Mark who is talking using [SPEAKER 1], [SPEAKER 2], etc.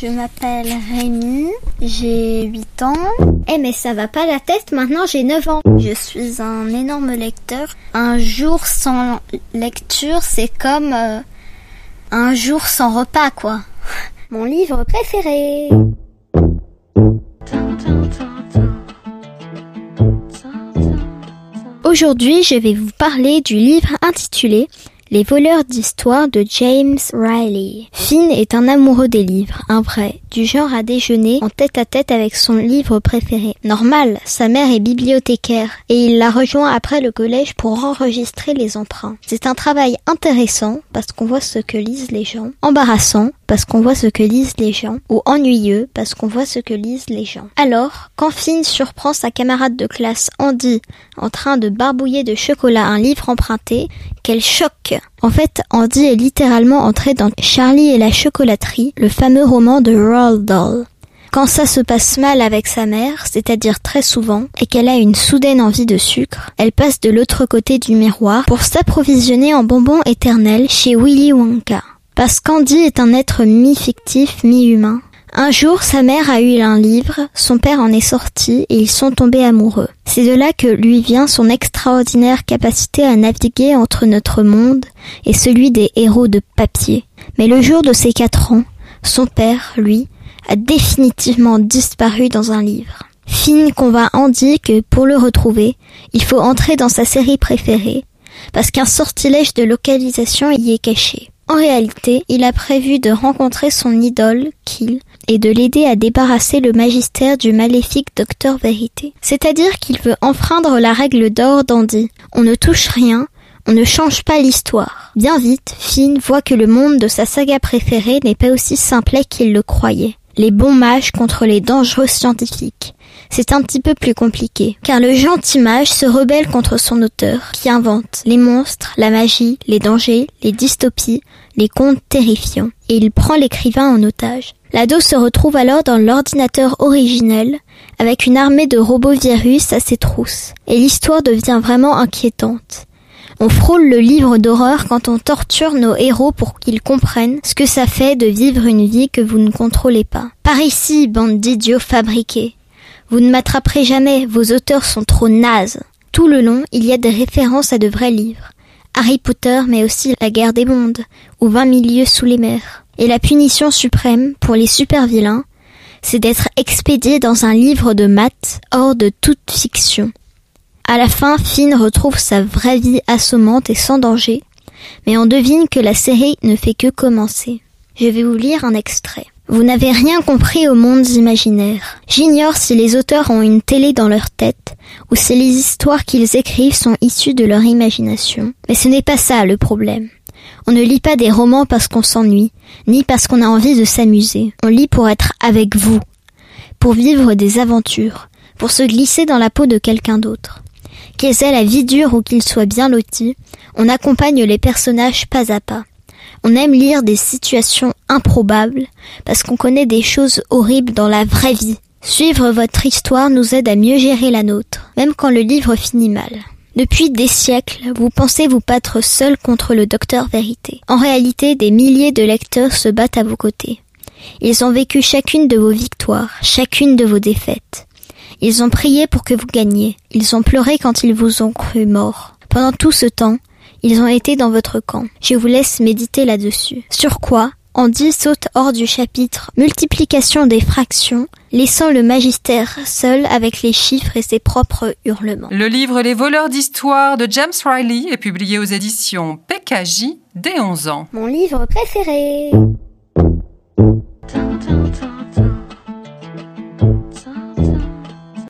[SPEAKER 1] Je m'appelle Rémi, j'ai 8 ans.
[SPEAKER 2] Eh mais ça va pas la tête, maintenant j'ai 9 ans.
[SPEAKER 1] Je suis un énorme lecteur. Un jour sans lecture, c'est comme euh, un jour sans repas, quoi.
[SPEAKER 2] Mon livre préféré. Aujourd'hui, je vais vous parler du livre intitulé les voleurs d'histoire de James Riley. Finn est un amoureux des livres, un vrai, du genre à déjeuner en tête à tête avec son livre préféré. Normal, sa mère est bibliothécaire et il la rejoint après le collège pour enregistrer les emprunts. C'est un travail intéressant parce qu'on voit ce que lisent les gens, embarrassant parce qu'on voit ce que lisent les gens, ou ennuyeux parce qu'on voit ce que lisent les gens. Alors, quand Finn surprend sa camarade de classe Andy en train de barbouiller de chocolat un livre emprunté, quel choc En fait, Andy est littéralement entré dans Charlie et la chocolaterie, le fameux roman de Roald Dahl. Quand ça se passe mal avec sa mère, c'est-à-dire très souvent, et qu'elle a une soudaine envie de sucre, elle passe de l'autre côté du miroir pour s'approvisionner en bonbons éternels chez Willy Wonka. Parce qu'Andy est un être mi-fictif, mi-humain. Un jour, sa mère a eu un livre, son père en est sorti et ils sont tombés amoureux. C'est de là que lui vient son extraordinaire capacité à naviguer entre notre monde et celui des héros de papier. Mais le jour de ses quatre ans, son père, lui, a définitivement disparu dans un livre. Finn convainc Andy que pour le retrouver, il faut entrer dans sa série préférée, parce qu'un sortilège de localisation y est caché. En réalité, il a prévu de rencontrer son idole, Kill, et de l'aider à débarrasser le magistère du maléfique Docteur Vérité. C'est-à-dire qu'il veut enfreindre la règle d'or d'Andy. On ne touche rien, on ne change pas l'histoire. Bien vite, Finn voit que le monde de sa saga préférée n'est pas aussi simplet qu'il le croyait. Les bons mages contre les dangereux scientifiques. C'est un petit peu plus compliqué, car le gentil mage se rebelle contre son auteur, qui invente les monstres, la magie, les dangers, les dystopies, les contes terrifiants, et il prend l'écrivain en otage. L'ado se retrouve alors dans l'ordinateur originel, avec une armée de robots virus à ses trousses, et l'histoire devient vraiment inquiétante. On frôle le livre d'horreur quand on torture nos héros pour qu'ils comprennent ce que ça fait de vivre une vie que vous ne contrôlez pas. Par ici, bande d'idiots fabriqués. Vous ne m'attraperez jamais, vos auteurs sont trop nazes. Tout le long, il y a des références à de vrais livres. Harry Potter, mais aussi La guerre des mondes, ou Vingt milieux sous les mers. Et la punition suprême, pour les super vilains, c'est d'être expédié dans un livre de maths hors de toute fiction. À la fin, Finn retrouve sa vraie vie assommante et sans danger, mais on devine que la série ne fait que commencer. Je vais vous lire un extrait. Vous n'avez rien compris aux mondes imaginaires. J'ignore si les auteurs ont une télé dans leur tête, ou si les histoires qu'ils écrivent sont issues de leur imagination. Mais ce n'est pas ça le problème. On ne lit pas des romans parce qu'on s'ennuie, ni parce qu'on a envie de s'amuser. On lit pour être avec vous, pour vivre des aventures, pour se glisser dans la peau de quelqu'un d'autre. Qu'ils aient la vie dure ou qu'ils soient bien lotis, on accompagne les personnages pas à pas. On aime lire des situations improbables parce qu'on connaît des choses horribles dans la vraie vie. Suivre votre histoire nous aide à mieux gérer la nôtre, même quand le livre finit mal. Depuis des siècles, vous pensez vous battre seul contre le docteur vérité. En réalité, des milliers de lecteurs se battent à vos côtés. Ils ont vécu chacune de vos victoires, chacune de vos défaites. Ils ont prié pour que vous gagniez. Ils ont pleuré quand ils vous ont cru mort. Pendant tout ce temps, ils ont été dans votre camp. Je vous laisse méditer là-dessus. Sur quoi Andy saute hors du chapitre Multiplication des fractions, laissant le magistère seul avec les chiffres et ses propres hurlements.
[SPEAKER 3] Le livre Les voleurs d'histoire de James Riley est publié aux éditions PKJ dès 11 ans.
[SPEAKER 2] Mon livre préféré